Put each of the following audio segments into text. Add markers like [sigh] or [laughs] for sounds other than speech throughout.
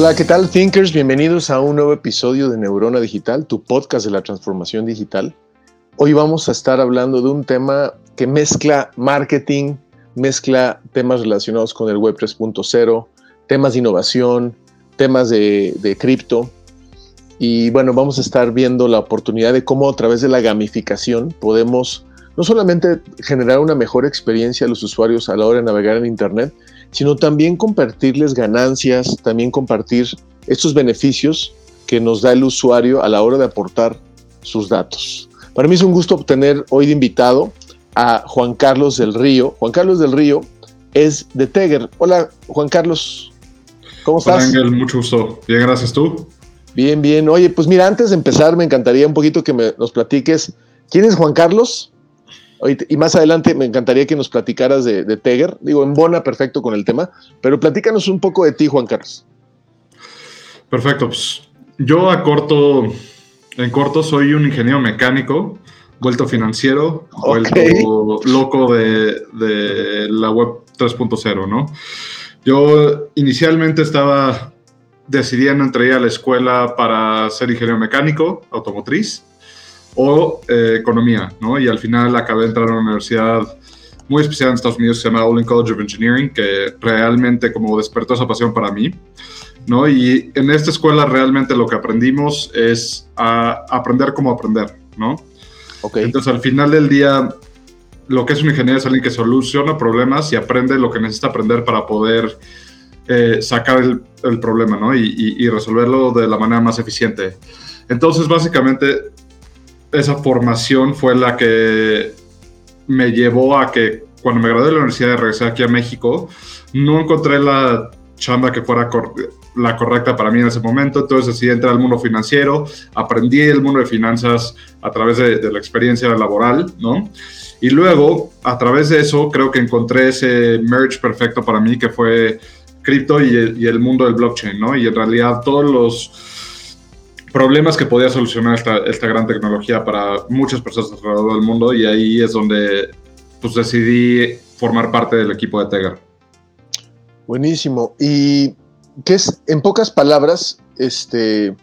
Hola, ¿qué tal, Thinkers? Bienvenidos a un nuevo episodio de Neurona Digital, tu podcast de la transformación digital. Hoy vamos a estar hablando de un tema que mezcla marketing, mezcla temas relacionados con el Web 3.0, temas de innovación, temas de, de cripto. Y bueno, vamos a estar viendo la oportunidad de cómo a través de la gamificación podemos no solamente generar una mejor experiencia a los usuarios a la hora de navegar en Internet, sino también compartirles ganancias, también compartir estos beneficios que nos da el usuario a la hora de aportar sus datos. Para mí es un gusto obtener hoy de invitado a Juan Carlos del Río. Juan Carlos del Río es de Teger. Hola, Juan Carlos. ¿Cómo estás? Hola, Ángel, mucho gusto. Bien, gracias. ¿Tú? Bien, bien. Oye, pues mira, antes de empezar, me encantaría un poquito que me, nos platiques. ¿Quién es Juan Carlos? Y más adelante me encantaría que nos platicaras de, de Teger. Digo, en Bona, perfecto con el tema, pero platícanos un poco de ti, Juan Carlos. Perfecto. Pues yo a corto, en corto soy un ingeniero mecánico, vuelto financiero, vuelto loco de, de la web 3.0, ¿no? Yo inicialmente estaba decidiendo entre ir a la escuela para ser ingeniero mecánico automotriz o eh, economía, ¿no? Y al final acabé de entrar a una universidad muy especial en Estados Unidos que se llama Olin College of Engineering, que realmente como despertó esa pasión para mí, ¿no? Y en esta escuela realmente lo que aprendimos es a aprender cómo aprender, ¿no? Okay. Entonces al final del día lo que es un ingeniero es alguien que soluciona problemas y aprende lo que necesita aprender para poder eh, sacar el, el, problema, ¿no? Y, y, y resolverlo de la manera más eficiente. Entonces básicamente esa formación fue la que me llevó a que cuando me gradué de la universidad y regresé aquí a México, no encontré la chamba que fuera la correcta para mí en ese momento, entonces decidí entrar al mundo financiero, aprendí el mundo de finanzas a través de, de la experiencia laboral, ¿no? Y luego, a través de eso, creo que encontré ese merge perfecto para mí, que fue cripto y, y el mundo del blockchain, ¿no? Y en realidad todos los problemas que podía solucionar esta, esta, gran tecnología para muchas personas alrededor del mundo y ahí es donde pues decidí formar parte del equipo de Tegar. Buenísimo. Y qué es, en pocas palabras, este,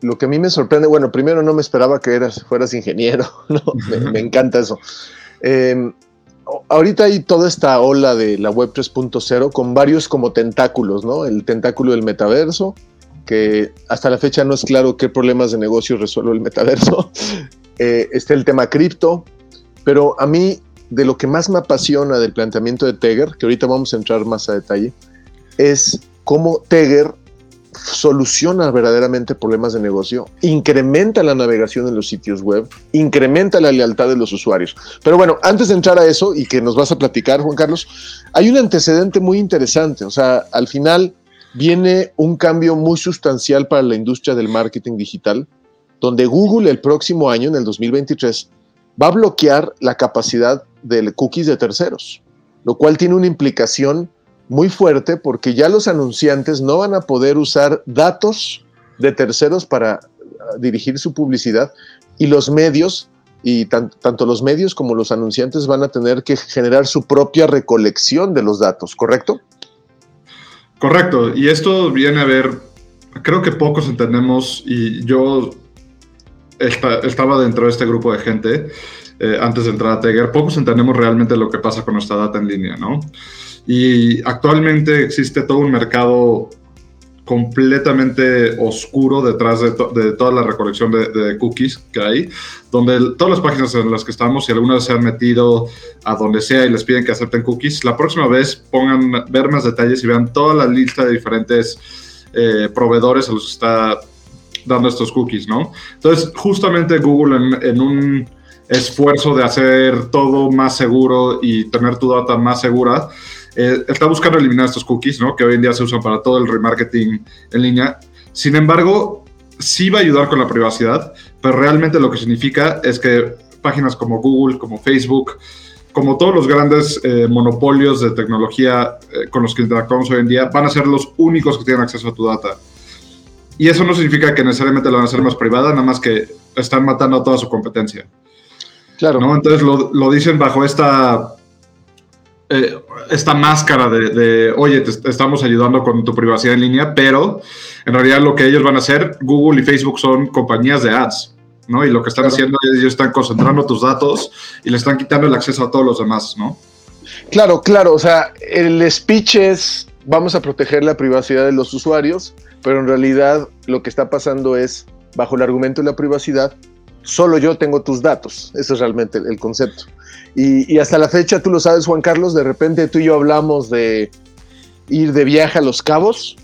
lo que a mí me sorprende, bueno, primero no me esperaba que eras, fueras ingeniero, [laughs] ¿no? me, encanta eso. Eh, ahorita hay toda esta ola de la web 3.0 con varios como tentáculos, ¿no? El tentáculo del metaverso, que hasta la fecha no es claro qué problemas de negocio resuelve el metaverso. [laughs] eh, está el tema cripto, pero a mí de lo que más me apasiona del planteamiento de Teger, que ahorita vamos a entrar más a detalle, es cómo Teger soluciona verdaderamente problemas de negocio, incrementa la navegación en los sitios web, incrementa la lealtad de los usuarios. Pero bueno, antes de entrar a eso y que nos vas a platicar, Juan Carlos, hay un antecedente muy interesante. O sea, al final viene un cambio muy sustancial para la industria del marketing digital, donde Google el próximo año, en el 2023, va a bloquear la capacidad de cookies de terceros, lo cual tiene una implicación muy fuerte porque ya los anunciantes no van a poder usar datos de terceros para dirigir su publicidad y los medios, y tan, tanto los medios como los anunciantes van a tener que generar su propia recolección de los datos, ¿correcto? Correcto, y esto viene a ver, creo que pocos entendemos, y yo esta, estaba dentro de este grupo de gente eh, antes de entrar a Teger, pocos entendemos realmente lo que pasa con nuestra data en línea, ¿no? Y actualmente existe todo un mercado completamente oscuro detrás de, to toda la recolección de, cookies que hay, donde todas las páginas en las que estamos, si algunas se han metido a donde sea y les piden que acepten cookies, la próxima vez pongan ver más detalles y vean toda la lista de diferentes eh, proveedores a los que está dando estos cookies, ¿no? Entonces, justamente Google en un esfuerzo de hacer todo más seguro y tener tu data más segura, eh, está buscando eliminar estos cookies, ¿no? Que hoy en día se usan para todo el remarketing en línea. Sin embargo, sí va a ayudar con la privacidad, pero realmente lo que significa es que páginas como Google, como Facebook, como todos los grandes eh, monopolios de tecnología eh, con los que interactuamos hoy en día, van a ser los únicos que tienen acceso a tu data. Y eso no significa que necesariamente lo van a hacer más privada, nada más que están matando a toda su competencia. Claro. ¿no? Entonces lo, lo dicen bajo esta, eh, esta máscara de, de, oye, te estamos ayudando con tu privacidad en línea, pero en realidad lo que ellos van a hacer, Google y Facebook son compañías de ads. ¿no? Y lo que están haciendo es ellos están concentrando tus datos y le están quitando el acceso a todos los demás, ¿no? Claro, claro, o sea, el speech es vamos a proteger la privacidad de los usuarios, pero en realidad lo que está pasando es, bajo el argumento de la privacidad, solo yo tengo tus datos. Eso es realmente el, concepto. Y, hasta la fecha, tú lo sabes, Juan Carlos, de repente tú y yo hablamos de ir de viaje a Los Cabos,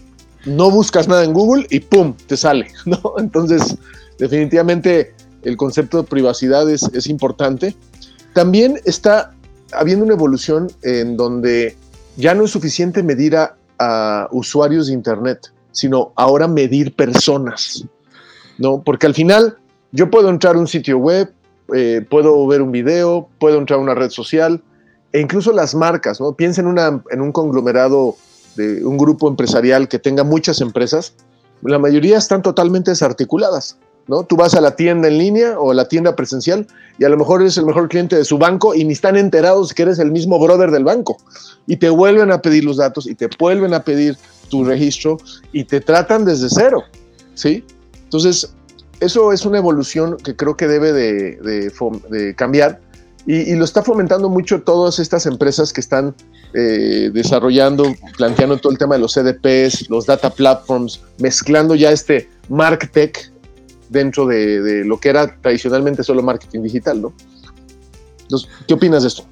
no buscas nada en Google y ¡pum! te sale, [laughs] ¿no? Entonces, definitivamente el concepto de privacidad es, importante. También está habiendo una evolución en donde ya no es suficiente medir a, a usuarios de Internet, sino ahora medir personas, ¿no? Porque al final yo puedo entrar a un sitio web, eh, puedo ver un video, puedo entrar a una red social, e incluso las marcas, ¿no? Piensa en, en un conglomerado de un grupo empresarial que tenga muchas empresas, la mayoría están totalmente desarticuladas, ¿no? Tú vas a la tienda en línea o a la tienda presencial y a lo mejor eres el mejor cliente de su banco y ni están enterados que eres el mismo brother del banco y te vuelven a pedir los datos y te vuelven a pedir tu registro y te tratan desde cero, ¿sí? Entonces, eso es una evolución que creo que debe de, cambiar y, lo está fomentando mucho todas estas empresas que están eh, desarrollando, planteando todo el tema de los CDPs, los data platforms, mezclando ya este MarkTech dentro de, lo que era tradicionalmente solo marketing digital, ¿no? Entonces, ¿qué opinas de esto?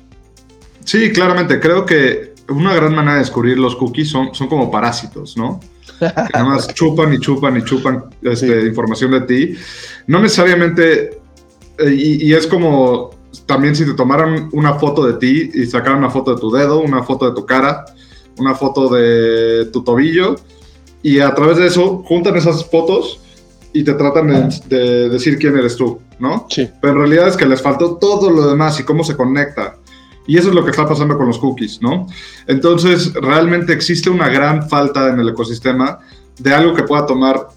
Sí, claramente. Creo que una gran manera de descubrir los cookies son, son como parásitos, ¿no? Además chupan y chupan y chupan este, información de ti. No necesariamente, eh, y, es como también si te tomaran una foto de ti y sacaran una foto de tu dedo, una foto de tu cara, una foto de tu tobillo, y a través de eso juntan esas fotos y te tratan de, de decir quién eres tú, ¿no? Sí. Pero en realidad es que les faltó todo lo demás y cómo se conecta. Y eso es lo que está pasando con los cookies, ¿no? Entonces, realmente existe una gran falta en el ecosistema de algo que pueda tomar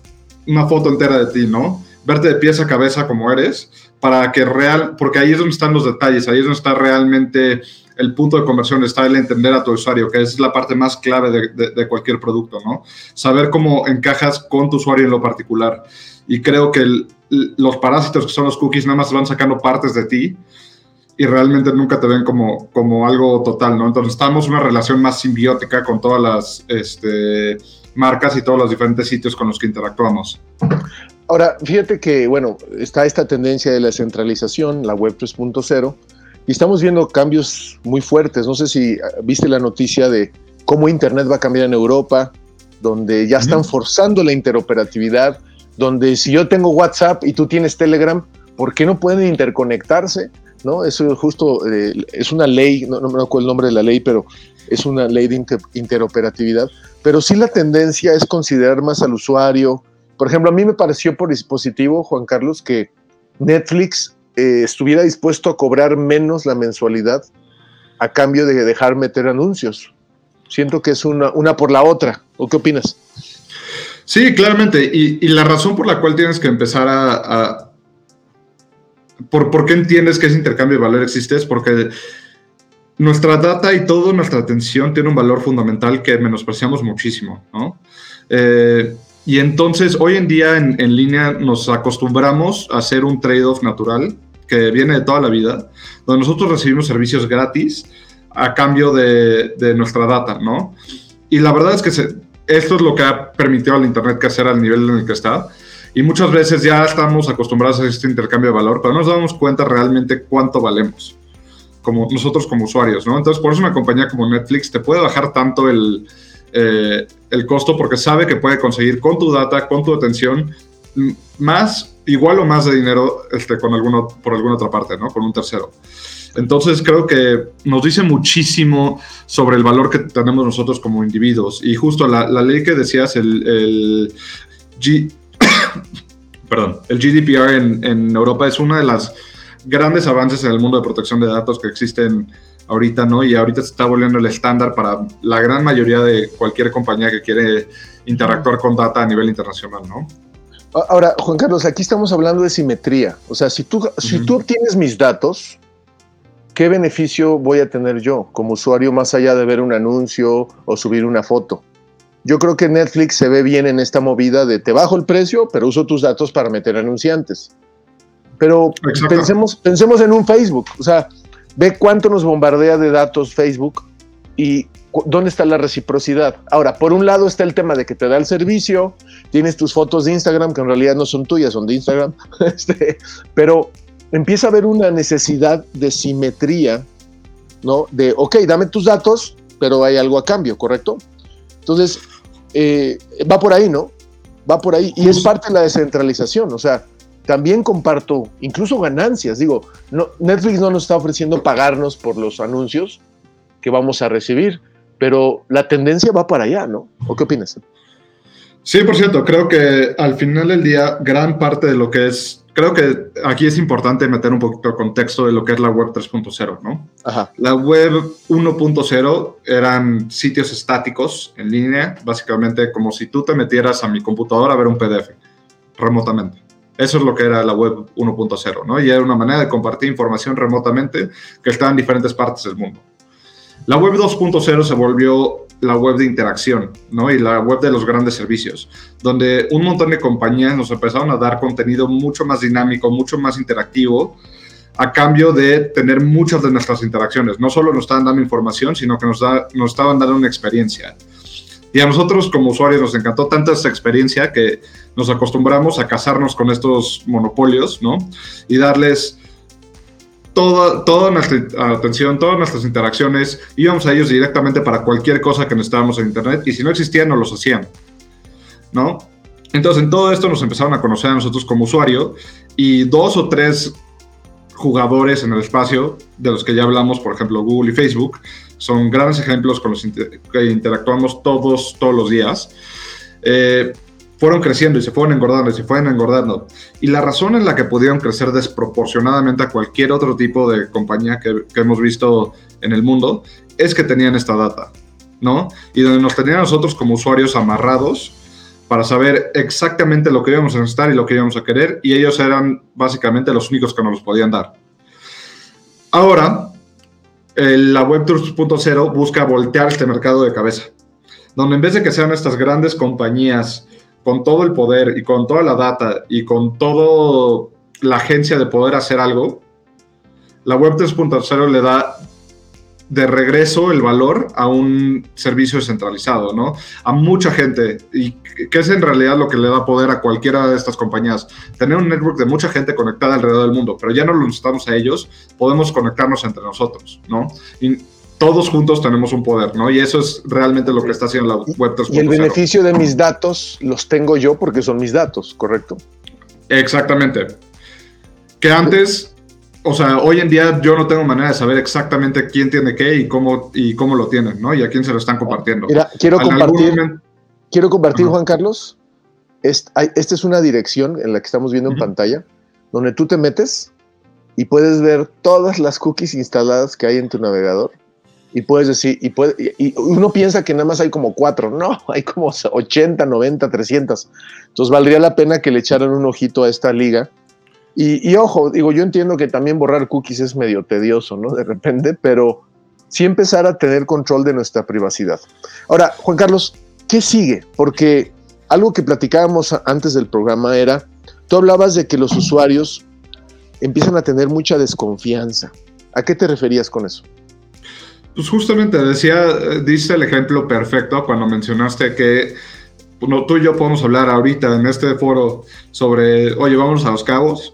una foto entera de ti, ¿no? Verte de pies a cabeza como eres, para que real, porque ahí es donde están los detalles, ahí es donde está realmente el punto de conversión, está el entender a tu usuario, que es la parte más clave de, cualquier producto, ¿no? Saber cómo encajas con tu usuario en lo particular. Y creo que los parásitos que son los cookies nada más van sacando partes de ti y realmente nunca te ven como, como algo total, ¿no? Entonces estamos en una relación más simbiótica con todas las este, marcas y todos los diferentes sitios con los que interactuamos. Ahora, fíjate que, bueno, está esta tendencia de la centralización, la web 3.0, y estamos viendo cambios muy fuertes. No sé si ah, viste la noticia de cómo Internet va a cambiar en Europa, donde ya están forzando la interoperatividad, donde si yo tengo WhatsApp y tú tienes Telegram, ¿por qué no pueden interconectarse? ¿No? Eso justo eh, es una ley, no, me acuerdo el nombre de la ley, pero es una ley de interoperatividad. Pero sí la tendencia es considerar más al usuario. Por ejemplo, a mí me pareció por dispositivo, Juan Carlos, que Netflix eh, estuviera dispuesto a cobrar menos la mensualidad a cambio de dejar meter anuncios. Siento que es una, una por la otra. ¿O qué opinas? Sí, claramente. Y, la razón por la cual tienes que empezar a por, qué entiendes que ese intercambio de valor existe? Es porque nuestra data y toda nuestra atención tiene un valor fundamental que menospreciamos muchísimo, ¿no? Eh, y entonces, hoy en día en, línea nos acostumbramos a hacer un trade-off natural que viene de toda la vida, donde nosotros recibimos servicios gratis a cambio de, nuestra data, ¿no? Y la verdad es que esto es lo que ha permitido al Internet crecer al nivel en el que está. Y muchas veces ya estamos acostumbrados a este intercambio de valor, pero no nos damos cuenta realmente cuánto valemos, como nosotros como usuarios, ¿no? Entonces, por eso una compañía como Netflix te puede bajar tanto el, eh, el costo porque sabe que puede conseguir con tu data, con tu atención, más igual o más de dinero este, con alguno, por alguna otra parte, ¿no? Con un tercero. Entonces creo que nos dice muchísimo sobre el valor que tenemos nosotros como individuos. Y justo la, ley que decías, el, el, [coughs] Perdón, el GDPR en, en, Europa es una de las grandes avances en el mundo de protección de datos que existen ahorita, ¿no? Y ahorita se está volviendo el estándar para la gran mayoría de cualquier compañía que quiere interactuar con data a nivel internacional, ¿no? Ahora, Juan Carlos, aquí estamos hablando de simetría. O sea, si tú, si tú obtienes mis datos, ¿qué beneficio voy a tener yo como usuario más allá de ver un anuncio o subir una foto? Yo creo que Netflix se ve bien en esta movida de te bajo el precio, pero uso tus datos para meter anunciantes. Pero pensemos, pensemos en un Facebook, o sea, ve cuánto nos bombardea de datos Facebook y dónde está la reciprocidad. Ahora, por un lado está el tema de que te da el servicio, tienes tus fotos de Instagram que en realidad no son tuyas, son de Instagram, [laughs] este, pero empieza a haber una necesidad de simetría, ¿no? De, ok, dame tus datos, pero hay algo a cambio, ¿correcto? Entonces, eh, va por ahí, ¿no? Va por ahí. Y es parte de la descentralización, o sea, también comparto incluso ganancias. Digo, Netflix no nos está ofreciendo pagarnos por los anuncios que vamos a recibir, pero la tendencia va para allá, ¿no? ¿O qué opinas? Sí, por cierto, creo que al final del día, gran parte de lo que es, creo que aquí es importante meter un poquito de contexto de lo que es la web 3.0, ¿no? Ajá. La web 1.0 eran sitios estáticos en línea, básicamente como si tú te metieras a mi computadora a ver un PDF remotamente. Eso es lo que era la web 1.0, ¿no? Y era una manera de compartir información remotamente que estaba en diferentes partes del mundo. La web 2.0 se volvió la web de interacción, ¿no? Y la web de los grandes servicios, donde un montón de compañías nos empezaron a dar contenido mucho más dinámico, mucho más interactivo, a cambio de tener muchas de nuestras interacciones. No solo nos estaban dando información, sino que nos, nos estaban dando una experiencia. Y a nosotros como usuarios nos encantó tanto esta experiencia que nos acostumbramos a casarnos con estos monopolios, ¿no? Y darles toda, toda nuestra atención, todas nuestras interacciones, íbamos a ellos directamente para cualquier cosa que necesitábamos en Internet y si no existían, no los hacían, ¿no? Entonces, en todo esto nos empezaron a conocer a nosotros como usuario y dos o tres jugadores en el espacio, de los que ya hablamos, por ejemplo, Google y Facebook, son grandes ejemplos con los que interactuamos todos, todos los días. Eh, fueron creciendo y se fueron engordando y se fueron engordando. Y la razón en la que pudieron crecer desproporcionadamente a cualquier otro tipo de compañía que, hemos visto en el mundo es que tenían esta data, ¿no? Y donde nos tenían nosotros como usuarios amarrados para saber exactamente lo que íbamos a necesitar y lo que íbamos a querer, y ellos eran básicamente los únicos que nos los podían dar. Ahora, la Web 3.0 busca voltear este mercado de cabeza, donde en vez de que sean estas grandes compañías con todo el poder y con toda la data y con toda la agencia de poder hacer algo, la web 3.0 le da de regreso el valor a un servicio descentralizado, ¿no? A mucha gente, y que es en realidad lo que le da poder a cualquiera de estas compañías, tener un network de mucha gente conectada alrededor del mundo, pero ya no lo necesitamos a ellos, podemos conectarnos entre nosotros, ¿no? Todos juntos tenemos un poder, ¿no? Y eso es realmente lo que está haciendo la web 3.0. Y el beneficio de mis datos los tengo yo porque son mis datos, ¿correcto? Exactamente. Que antes, o sea, hoy en día yo no tengo manera de saber exactamente quién tiene qué y cómo, y cómo lo tienen, ¿no? Y a quién se lo están compartiendo. Mira, quiero compartir, quiero compartir, Juan Carlos. Esta es una dirección en la que estamos viendo en pantalla, donde tú te metes y puedes ver todas las cookies instaladas que hay en tu navegador y puedes decir, y, y, uno piensa que nada más hay como cuatro, no, [laughs] hay como 80, 90, 300. Entonces valdría la pena que le echaran un ojito a esta liga. Y, ojo, digo, yo entiendo que también borrar cookies es medio tedioso, ¿no? De repente, pero sí empezar a tener control de nuestra privacidad. Ahora, Juan Carlos, ¿qué sigue? Porque algo que platicábamos antes del programa era, tú hablabas de que los usuarios empiezan a tener mucha desconfianza. ¿A qué te referías con eso? Pues justamente decía, diste el ejemplo perfecto cuando mencionaste que tú y yo podemos hablar ahorita en este foro sobre, oye, vamos a los cabos.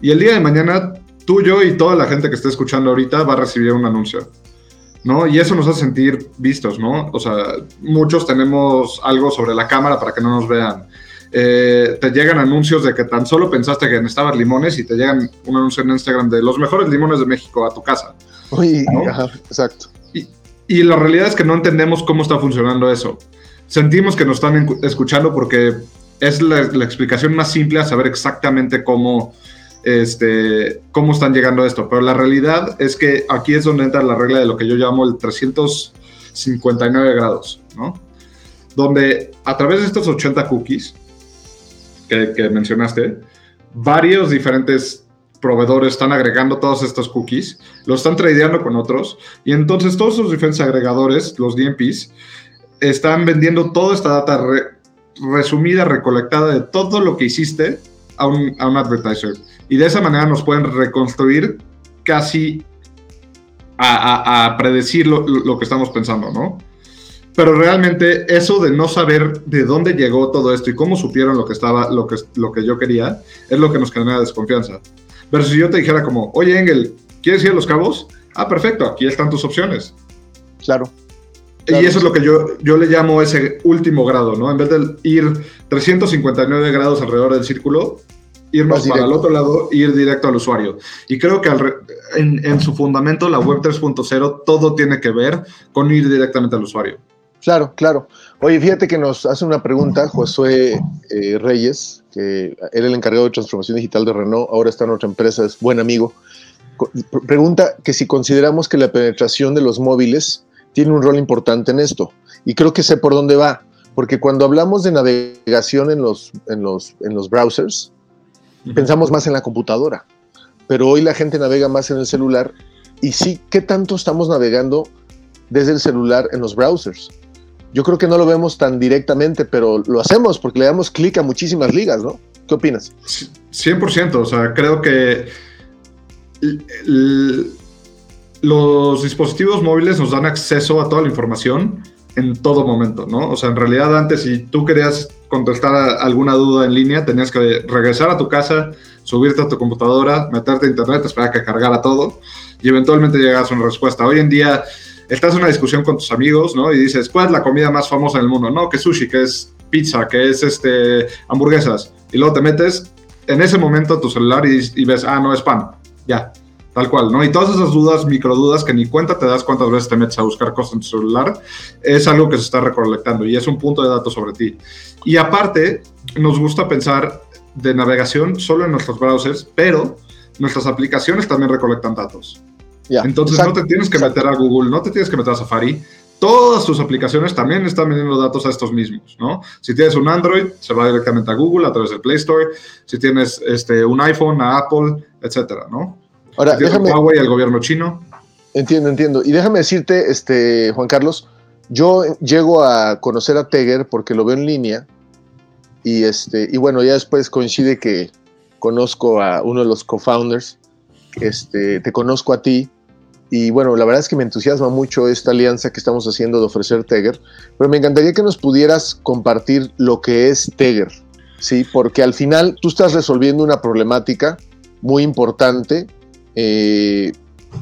Y el día de mañana, tú, yo y toda la gente que esté escuchando ahorita va a recibir un anuncio. ¿No? Y eso nos hace sentir vistos, ¿no? O sea, muchos tenemos algo sobre la cámara para que no nos vean. Eh, te llegan anuncios de que tan solo pensaste que necesitabas limones y te llegan un anuncio en Instagram de los mejores limones de México a tu casa. Uy, exacto. Y, y, la realidad es que no entendemos cómo está funcionando eso. Sentimos que nos están escuchando porque es la, explicación más simple a saber exactamente cómo, este, cómo están llegando a esto. Pero la realidad es que aquí es donde entra la regla de lo que yo llamo el 359 grados, ¿no? Donde a través de estos 80 cookies, que, mencionaste, varios diferentes proveedores están agregando todos estos cookies, los están tradeando con otros, y entonces todos esos diferentes agregadores, los DMPs, están vendiendo toda esta data resumida, recolectada de todo lo que hiciste a un, a un advertiser. Y de esa manera nos pueden reconstruir casi a, a, predecir lo, lo, que estamos pensando, ¿no? Pero realmente eso de no saber de dónde llegó todo esto y cómo supieron lo que estaba, lo que, lo que yo quería, es lo que nos genera desconfianza. Pero si yo te dijera como, oye Engel, ¿quieres ir a Los Cabos? Ah, perfecto, aquí están tus opciones. Claro. Y eso es lo que yo, yo le llamo ese último grado, ¿no? En vez de ir 359 grados alrededor del círculo, irnos para el otro lado e ir directo al usuario. Y creo que en, en, su fundamento, la web 3.0, todo tiene que ver con ir directamente al usuario. Claro, claro. Oye, fíjate que nos hace una pregunta Josué eh, Reyes, que él es el encargado de transformación digital de Renault, ahora está en otra empresa, es buen amigo. Pregunta que si consideramos que la penetración de los móviles tiene un rol importante en esto. Y creo que sé por dónde va, porque cuando hablamos de navegación en los, en los, en los browsers, pensamos más en la computadora, pero hoy la gente navega más en el celular. Y sí, ¿qué tanto estamos navegando desde el celular en los browsers? Yo creo que no lo vemos tan directamente, pero lo hacemos porque le damos clic a muchísimas ligas, ¿no? ¿Qué opinas? 100%, o sea, creo que los dispositivos móviles nos dan acceso a toda la información en todo momento, ¿no? O sea, en realidad antes si tú querías contestar alguna duda en línea, tenías que regresar a tu casa, subirte a tu computadora, meterte a internet, esperar a que cargara todo y eventualmente llegas a una respuesta. Hoy en día estás en una discusión con tus amigos, ¿no? Y dices, ¿cuál es la comida más famosa en el mundo? No, que sushi, que es pizza, que es este, hamburguesas. Y luego te metes en ese momento a tu celular y, ves, ah, no, es pan. Ya, tal cual, ¿no? Y todas esas dudas, micro dudas, que ni cuenta te das cuántas veces te metes a buscar cosas en tu celular, es algo que se está recolectando y es un punto de datos sobre ti. Y aparte, nos gusta pensar de navegación solo en nuestros browsers, pero nuestras aplicaciones también recolectan datos. Entonces no te tienes que meter a Google, no te tienes que meter a Safari. Todas tus aplicaciones también están vendiendo datos a estos mismos, ¿no? Si tienes un Android, se va directamente a Google a través del Play Store. Si tienes este, un iPhone, a Apple, etcétera, ¿no? Ahora, si déjame... Huawei, el gobierno chino. Entiendo, entiendo. Y déjame decirte, este, Juan Carlos, yo llego a conocer a Teger porque lo veo en línea y, este, y bueno, ya después coincide que conozco a uno de los co-founders, este, te conozco a ti y bueno, la verdad es que me entusiasma mucho esta alianza que estamos haciendo de ofrecer Teger, pero me encantaría que nos pudieras compartir lo que es Teger, ¿sí? Porque al final tú estás resolviendo una problemática muy importante eh,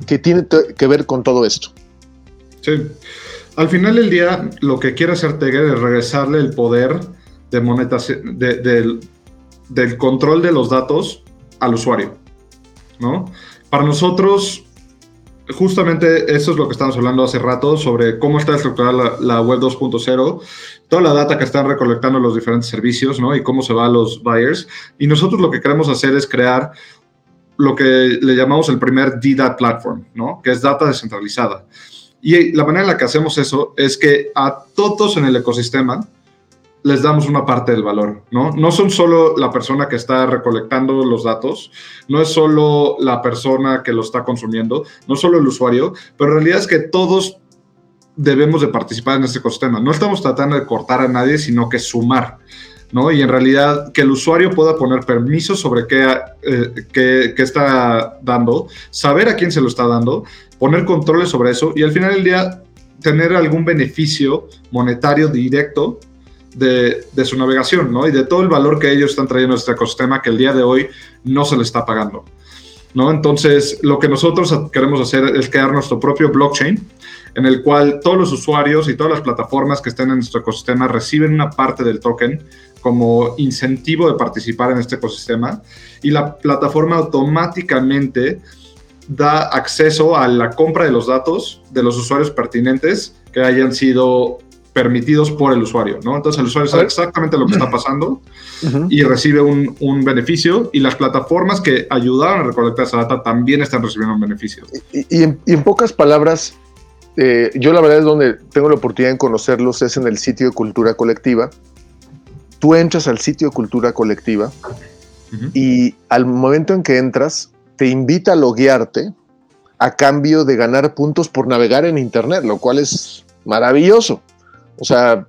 que tiene que ver con todo esto. Sí. Al final del día, lo que quiere hacer Teger es regresarle el poder de del control de los datos al usuario, ¿no? Para nosotros, justamente eso es lo que estábamos hablando hace rato sobre cómo está estructurada la, web 2.0, toda la data que están recolectando los diferentes servicios, ¿no? Y cómo se va a los buyers. Y nosotros lo que queremos hacer es crear lo que le llamamos el primer DDAT platform, ¿no? Que es data descentralizada. Y la manera en la que hacemos eso es que a todos en el ecosistema les damos una parte del valor, ¿no? No son solo la persona que está recolectando los datos, no es solo la persona que lo está consumiendo, no solo el usuario, pero en realidad es que todos debemos de participar en este ecosistema. No estamos tratando de cortar a nadie, sino que sumar, ¿no? Y en realidad que el usuario pueda poner permisos sobre qué, eh, qué, está dando, saber a quién se lo está dando, poner controles sobre eso y al final del día tener algún beneficio monetario directo de, su navegación, ¿no? Y de todo el valor que ellos están trayendo a este ecosistema que el día de hoy no se le está pagando, ¿no? Entonces, lo que nosotros queremos hacer es crear nuestro propio blockchain en el cual todos los usuarios y todas las plataformas que estén en nuestro ecosistema reciben una parte del token como incentivo de participar en este ecosistema y la plataforma automáticamente da acceso a la compra de los datos de los usuarios pertinentes que hayan sido permitidos por el usuario, ¿no? Entonces el usuario sabe exactamente lo que está pasando [clears throat] y recibe un, beneficio y las plataformas que ayudaron a recolectar esa data también están recibiendo un beneficio. Y, en, pocas palabras, eh, yo la verdad es donde tengo la oportunidad de conocerlos es en el sitio de Cultura Colectiva. Tú entras al sitio de Cultura Colectiva y al momento en que entras te invita a loguearte a cambio de ganar puntos por navegar en Internet, lo cual es maravilloso. O sea,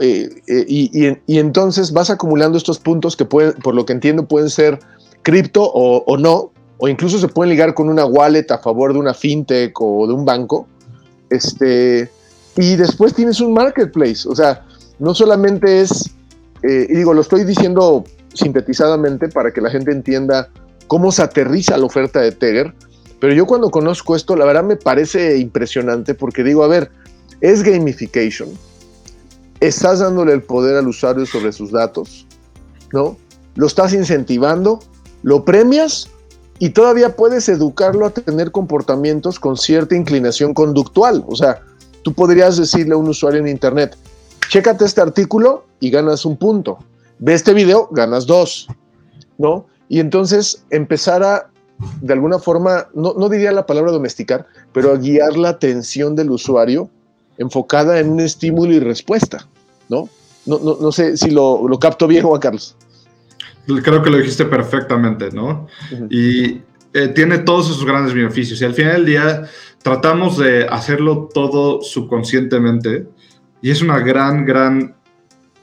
eh, eh, y, entonces vas acumulando estos puntos que pueden, por lo que entiendo, pueden ser cripto o, no, o incluso se pueden ligar con una wallet a favor de una fintech o de un banco. Este, y después tienes un marketplace. O sea, no solamente es, eh, y digo, lo estoy diciendo sintetizadamente para que la gente entienda cómo se aterriza la oferta de Teger, pero yo cuando conozco esto, la verdad me parece impresionante porque digo, a ver, es gamification. Estás dándole el poder al usuario sobre sus datos, ¿no? Lo estás incentivando, lo premias y todavía puedes educarlo a tener comportamientos con cierta inclinación conductual. O sea, tú podrías decirle a un usuario en Internet, chécate este artículo y ganas un punto. Ve este video, ganas dos, ¿no? Y entonces empezar a, de alguna forma, no, no diría la palabra domesticar, pero a guiar la atención del usuario enfocada en un estímulo y respuesta, ¿no? No, no, no sé si lo, lo, capto bien, Juan Carlos. Creo que lo dijiste perfectamente, ¿no? Y eh, tiene todos esos grandes beneficios. Y al final del día tratamos de hacerlo todo subconscientemente y es una gran, gran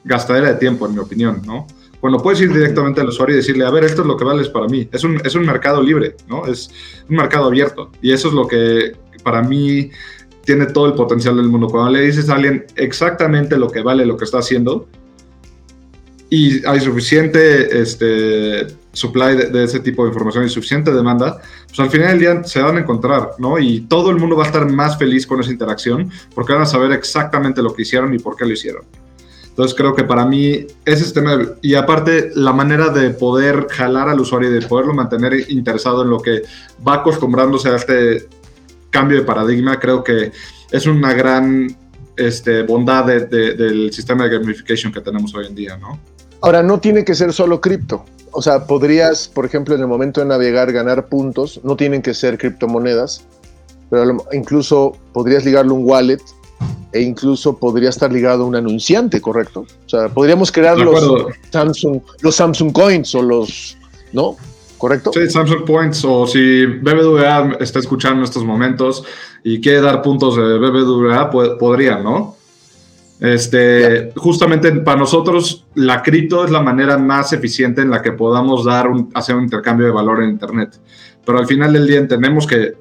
gastadera de tiempo, en mi opinión, ¿no? Cuando puedes ir directamente al usuario y decirle, a ver, esto es lo que vales para mí. Es un, es un mercado libre, ¿no? Es un mercado abierto. Y eso es lo que para mí tiene todo el potencial del mundo. Cuando le dices a alguien exactamente lo que vale lo que está haciendo y hay suficiente este, supply de, ese tipo de información y suficiente demanda, pues al final del día se van a encontrar, ¿no? Y todo el mundo va a estar más feliz con esa interacción porque van a saber exactamente lo que hicieron y por qué lo hicieron. Entonces creo que para mí ese sistema, y aparte la manera de poder jalar al usuario y de poderlo mantener interesado en lo que va acostumbrándose a este cambio de paradigma, creo que es una gran este, bondad del sistema de gamification que tenemos hoy en día, ¿no? Ahora, no tiene que ser solo cripto. O sea, podrías, por ejemplo, en el momento de navegar, ganar puntos. No tienen que ser criptomonedas, pero incluso podrías ligarle un wallet e incluso podría estar ligado a un anunciante, ¿correcto? O sea, podríamos crear los Samsung, los Samsung Coins o los, ¿no? ¿Correcto? Sí, Samsung Points, o si BBVA está escuchando en estos momentos y quiere dar puntos de BBVA, podría, ¿no? Este, justamente para nosotros la cripto es la manera más eficiente en la que podamos dar un, hacer un intercambio de valor en Internet. Pero al final del día entendemos que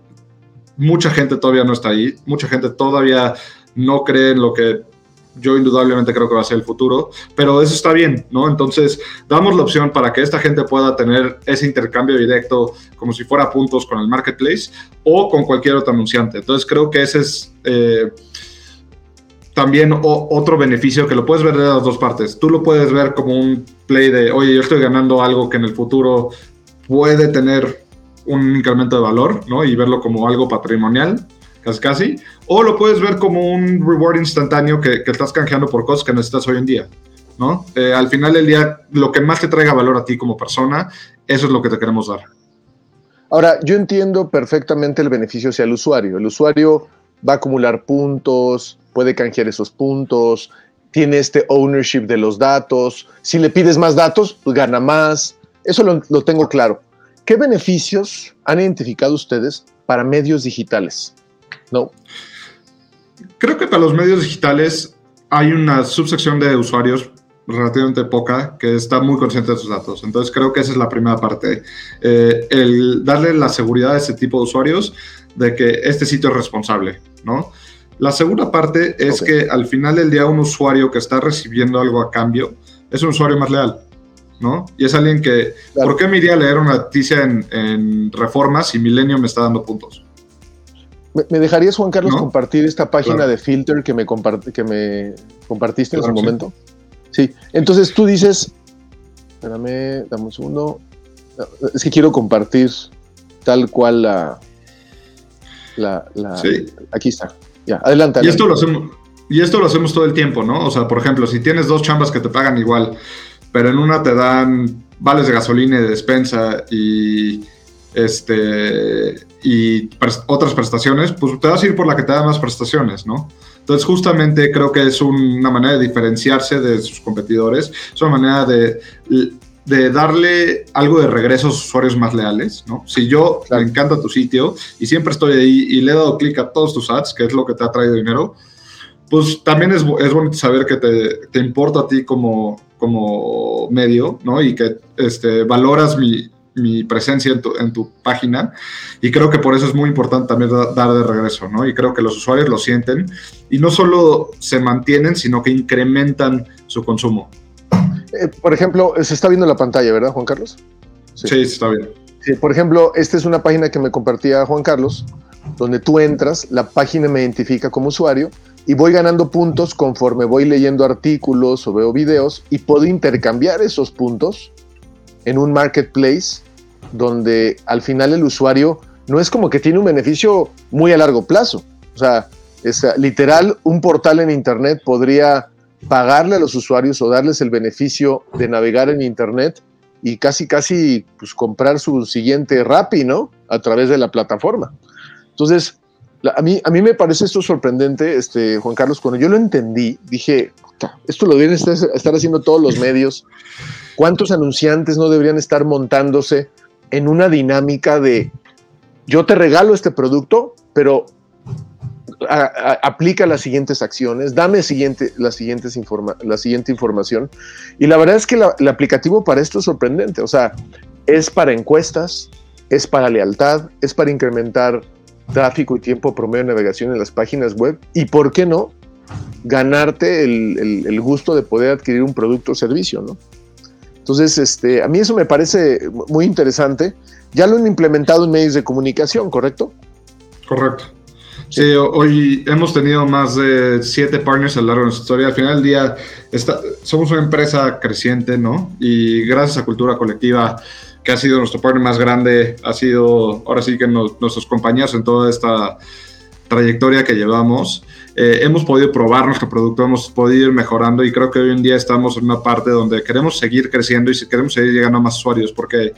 mucha gente todavía no está ahí, mucha gente todavía no cree en lo que yo indudablemente creo que va a ser el futuro, pero eso está bien, ¿no? Entonces, damos la opción para que esta gente pueda tener ese intercambio directo como si fuera puntos con el marketplace o con cualquier otro anunciante. Entonces, creo que ese es eh, también otro beneficio que lo puedes ver de las dos partes. Tú lo puedes ver como un play de, oye, yo estoy ganando algo que en el futuro puede tener un incremento de valor, ¿no? Y verlo como algo patrimonial casi casi, o lo puedes ver como un reward instantáneo que, estás canjeando por cosas que necesitas hoy en día, ¿no? Eh, al final del día, lo que más te traiga valor a ti como persona, eso es lo que te queremos dar. Ahora, yo entiendo perfectamente el beneficio hacia el usuario. El usuario va a acumular puntos, puede canjear esos puntos, tiene este ownership de los datos. Si le pides más datos, pues gana más. Eso lo, lo tengo claro. ¿Qué beneficios han identificado ustedes para medios digitales? No. Creo que para los medios digitales hay una subsección de usuarios relativamente poca que está muy consciente de sus datos. Entonces creo que esa es la primera parte. Eh, el darle la seguridad a ese tipo de usuarios de que este sitio es responsable, ¿no? La segunda parte es que al final del día un usuario que está recibiendo algo a cambio es un usuario más leal, ¿no? Y es alguien que, ¿por qué me iría a leer una noticia en, en Reforma si Milenio me está dando puntos? ¿Me, dejarías, Juan Carlos, compartir esta página de filter que me, que me compartiste en su momento? Sí. Entonces tú dices, espérame, dame un segundo. Es que quiero compartir tal cual la. la, sí. Aquí está. Ya, adelante. Y esto lo hacemos. Y esto lo hacemos todo el tiempo, ¿no? O sea, por ejemplo, si tienes dos chambas que te pagan igual, pero en una te dan vales de gasolina y de despensa y este y otras prestaciones, pues te vas a ir por la que te da más prestaciones, ¿no? Entonces, justamente creo que es una manera de diferenciarse de sus competidores, es una manera de, de darle algo de regreso a sus usuarios más leales, ¿no? Si yo me encanta tu sitio y siempre estoy ahí y le he dado clic a todos tus ads, que es lo que te ha traído dinero, pues también es, es bonito saber que te, te, importa a ti como, como medio, ¿no? Y que este, valoras mi, mi presencia en tu, en tu, página y creo que por eso es muy importante también dar de regreso, ¿no? Y creo que los usuarios lo sienten y no solo se mantienen, sino que incrementan su consumo. Eh, por ejemplo, se está viendo la pantalla, ¿verdad, Juan Carlos? Sí, sí está bien. Sí, por ejemplo, esta es una página que me compartía Juan Carlos, donde tú entras, la página me identifica como usuario y voy ganando puntos conforme voy leyendo artículos o veo videos y puedo intercambiar esos puntos en un marketplace donde al final el usuario no es como que tiene un beneficio muy a largo plazo. O sea, es literal, un portal en Internet podría pagarle a los usuarios o darles el beneficio de navegar en Internet y casi, casi pues, comprar su siguiente Rappi, ¿no? A través de la plataforma. Entonces, a, mí, a mí me parece esto sorprendente, este, Juan Carlos, cuando yo lo entendí, dije, esto lo deben estar haciendo todos los medios. ¿Cuántos anunciantes no deberían estar montándose en una dinámica de yo te regalo este producto, pero aplica las siguientes acciones, dame siguientes informa la siguiente información. Y la verdad es que el aplicativo para esto es sorprendente. O sea, es para encuestas, es para lealtad, es para incrementar tráfico y tiempo promedio de navegación en las páginas web. Y por qué no, ganarte el, el gusto de poder adquirir un producto o servicio, ¿no? Entonces, este, a mí eso me parece muy interesante. Ya lo han implementado en medios de comunicación, ¿correcto? Correcto. Sí, hoy hemos tenido más de siete partners a lo largo de nuestra historia. Al final del día, somos una empresa creciente, ¿no? Y gracias a Cultura Colectiva, que ha sido nuestro partner más grande, ha sido ahora sí que nuestros compañeros en toda esta trayectoria que llevamos. Eh, hemos podido probar nuestro producto, hemos podido ir mejorando y creo que hoy en día estamos en una parte donde queremos seguir creciendo y queremos seguir llegando a más usuarios porque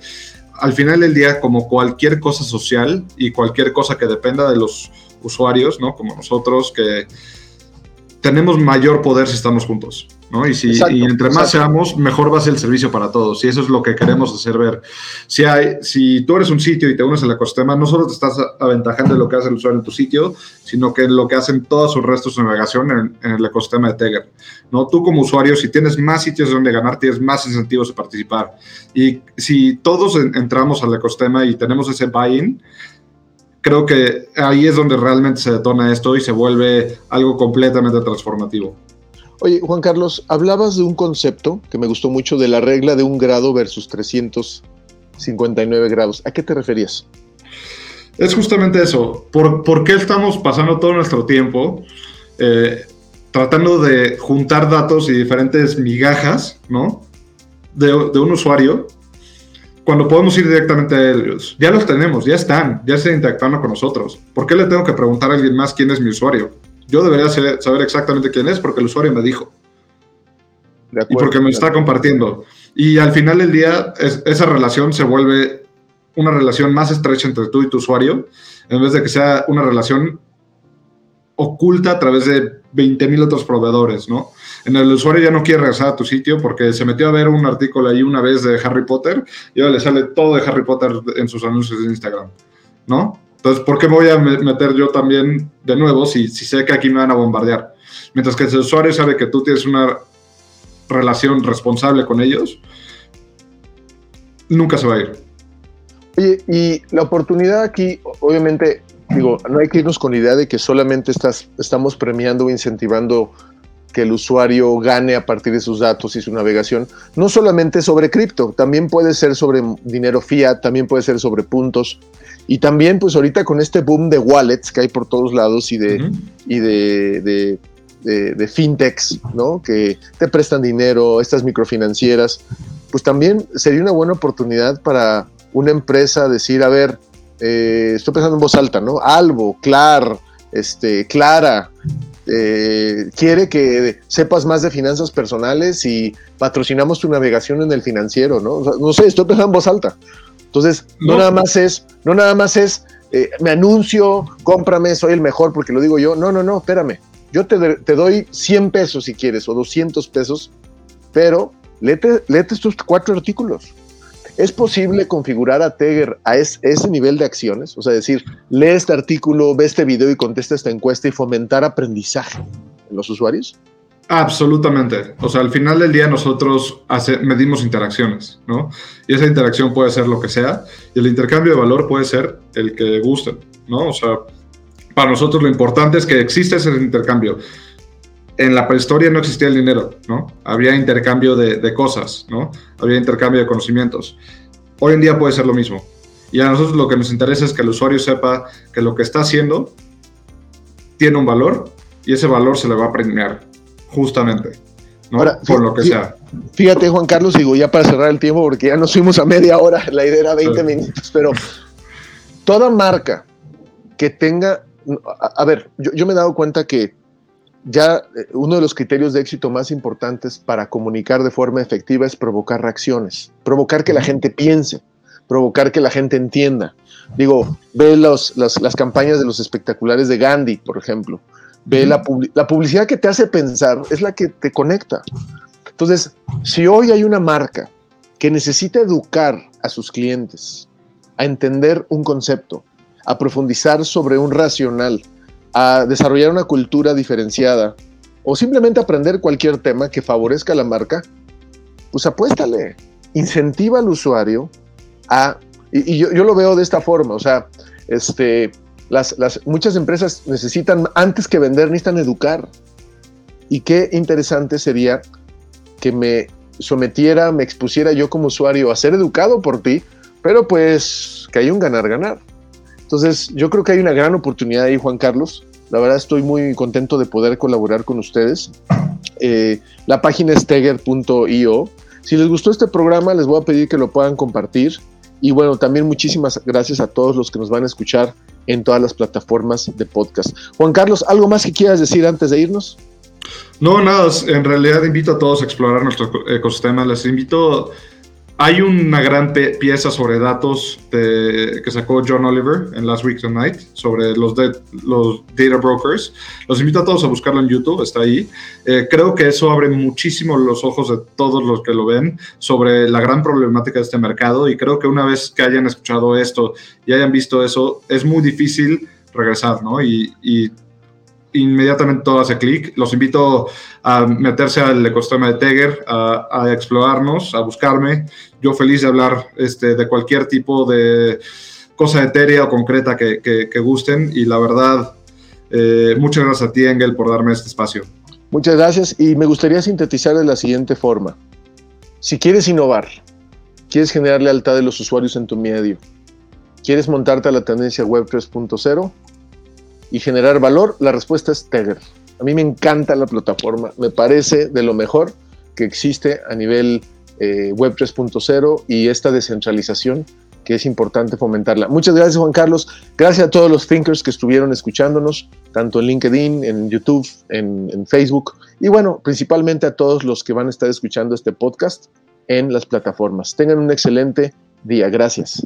al final del día, como cualquier cosa social y cualquier cosa que dependa de los usuarios, ¿no? Como nosotros, que tenemos mayor poder si estamos juntos, ¿no? Y, si, entre más seamos, mejor va a ser el servicio para todos. Y eso es lo que queremos hacer ver. Si, hay, si tú eres un sitio y te unes al ecosistema, no solo te estás aventajando en lo que hace el usuario en tu sitio, sino que lo que hacen todos sus restos de navegación en, el ecosistema de Teger. ¿no? Tú como usuario, si tienes más sitios donde ganar, tienes más incentivos de participar. Y si todos entramos al ecosistema y tenemos ese buy-in, creo que ahí es donde realmente se detona esto y se vuelve algo completamente transformativo. Oye, Juan Carlos, hablabas de un concepto que me gustó mucho de la regla de un grado versus 359 grados. ¿A qué te referías? Es justamente eso. ¿Por, qué estamos pasando todo nuestro tiempo eh, tratando de juntar datos y diferentes migajas, ¿no? De, de un usuario cuando podemos ir directamente a ellos. Ya los tenemos, ya están, ya están interactuando con nosotros. ¿Por qué le tengo que preguntar a alguien más quién es mi usuario? Yo debería saber exactamente quién es porque el usuario me dijo. y porque me está compartiendo. Y al final del día, esa relación se vuelve una relación más estrecha entre tú y tu usuario, en vez de que sea una relación oculta a través de 20.000 otros proveedores, ¿no? En el usuario ya no quiere regresar a tu sitio porque se metió a ver un artículo ahí una vez de Harry Potter y ahora le sale todo de Harry Potter en sus anuncios de Instagram, ¿no? Entonces, ¿por qué me voy a meter yo también de nuevo si, si sé que aquí me van a bombardear? Mientras que el usuario sabe que tú tienes una relación responsable con ellos, nunca se va a ir. Oye, y la oportunidad aquí, obviamente, digo, no hay que irnos con la idea de que solamente estás, estamos premiando o incentivando que el usuario gane a partir de sus datos y su navegación, no solamente sobre cripto, también puede ser sobre dinero fiat, también puede ser sobre puntos. Y también, pues ahorita con este boom de wallets que hay por todos lados y de, y de, de, fintechs, ¿no? Que te prestan dinero, estas microfinancieras, pues también sería una buena oportunidad para una empresa decir, a ver, eh, estoy pensando en voz alta, ¿no? Albo, Clar, este, Clara, eh, quiere que sepas más de finanzas personales y patrocinamos tu navegación en el financiero, ¿no? no sé, estoy pensando en voz alta. Entonces, no, nada más es, no nada más es, eh, me anuncio, cómprame, soy el mejor porque lo digo yo. No, no, no, espérame. Yo te, te doy 100 pesos si quieres o 200 pesos, pero léete, léete estos cuatro artículos. ¿Es posible configurar a Teger a ese nivel de acciones? O sea, decir, lee este artículo, ve este video y contesta esta encuesta y fomentar aprendizaje en los usuarios. Absolutamente. O sea, al final del día nosotros medimos interacciones, ¿no? Y esa interacción puede ser lo que sea, y el intercambio de valor puede ser el que gusten, ¿no? O sea, para nosotros lo importante es que existe ese intercambio. En la prehistoria no existía el dinero, ¿no? Había intercambio de, cosas, ¿no? Había intercambio de conocimientos. Hoy en día puede ser lo mismo. Y a nosotros lo que nos interesa es que el usuario sepa que lo que está haciendo tiene un valor y ese valor se le va a premiar, justamente, ¿no? Por lo que sea. Fíjate, Juan Carlos, digo ya para cerrar el tiempo, porque ya nos fuimos a media hora, [laughs] la idea era 20 minutos, pero toda marca que tenga, a, ver, yo me he dado cuenta que ya eh, uno de los criterios de éxito más importantes para comunicar de forma efectiva es provocar reacciones, provocar que la gente piense, provocar que la gente entienda. Digo, ve las, campañas de los espectaculares de Gandhi, por ejemplo. Ve la, la publicidad que te hace pensar, es la que te conecta. Entonces, si hoy hay una marca que necesita educar a sus clientes a entender un concepto, a profundizar sobre un racional, a desarrollar una cultura diferenciada o simplemente aprender cualquier tema que favorezca la marca, pues apuéstale, incentiva al usuario a, y, yo, lo veo de esta forma, o sea, este, las, muchas empresas necesitan, antes que vender, necesitan educar. Y qué interesante sería que me sometiera, me expusiera yo como usuario a ser educado por ti, pero pues que hay un ganar-ganar. Entonces, yo creo que hay una gran oportunidad ahí, Juan Carlos. La verdad estoy muy contento de poder colaborar con ustedes. Eh, la página es teger.io. Si les gustó este programa, les voy a pedir que lo puedan compartir. Y bueno, también muchísimas gracias a todos los que nos van a escuchar en todas las plataformas de podcast. Juan Carlos, ¿algo más que quieras decir antes de irnos? No, nada, en realidad invito a todos a explorar nuestro ecosistema. Les invito hay una gran pieza sobre datos que sacó John Oliver en Last Week Tonight sobre los, los data brokers. Los invito a todos a buscarlo en YouTube, está ahí. Eh, creo que eso abre muchísimo los ojos de todos los que lo ven sobre la gran problemática de este mercado y creo que una vez que hayan escuchado esto y hayan visto eso, es muy difícil regresar, ¿no? Y, inmediatamente todo hace clic. Los invito a meterse al ecosistema de Teger, a, explorarnos, a buscarme. Yo feliz de hablar este, de cualquier tipo de cosa etérea o concreta que, que, gusten. Y la verdad, eh, muchas gracias a ti, Engel, por darme este espacio. Muchas gracias y me gustaría sintetizar de la siguiente forma. Si quieres innovar, quieres generar lealtad de los usuarios en tu medio, quieres montarte a la tendencia web 3.0, y generar valor? La respuesta es Teger. A mí me encanta la plataforma, me parece de lo mejor que existe a nivel eh, Web 3.0 y esta descentralización que es importante fomentarla. Muchas gracias Juan Carlos, gracias a todos los thinkers que estuvieron escuchándonos, tanto en LinkedIn, en YouTube, en Facebook y bueno, principalmente a todos los que van a estar escuchando este podcast en las plataformas. Tengan un excelente día, gracias.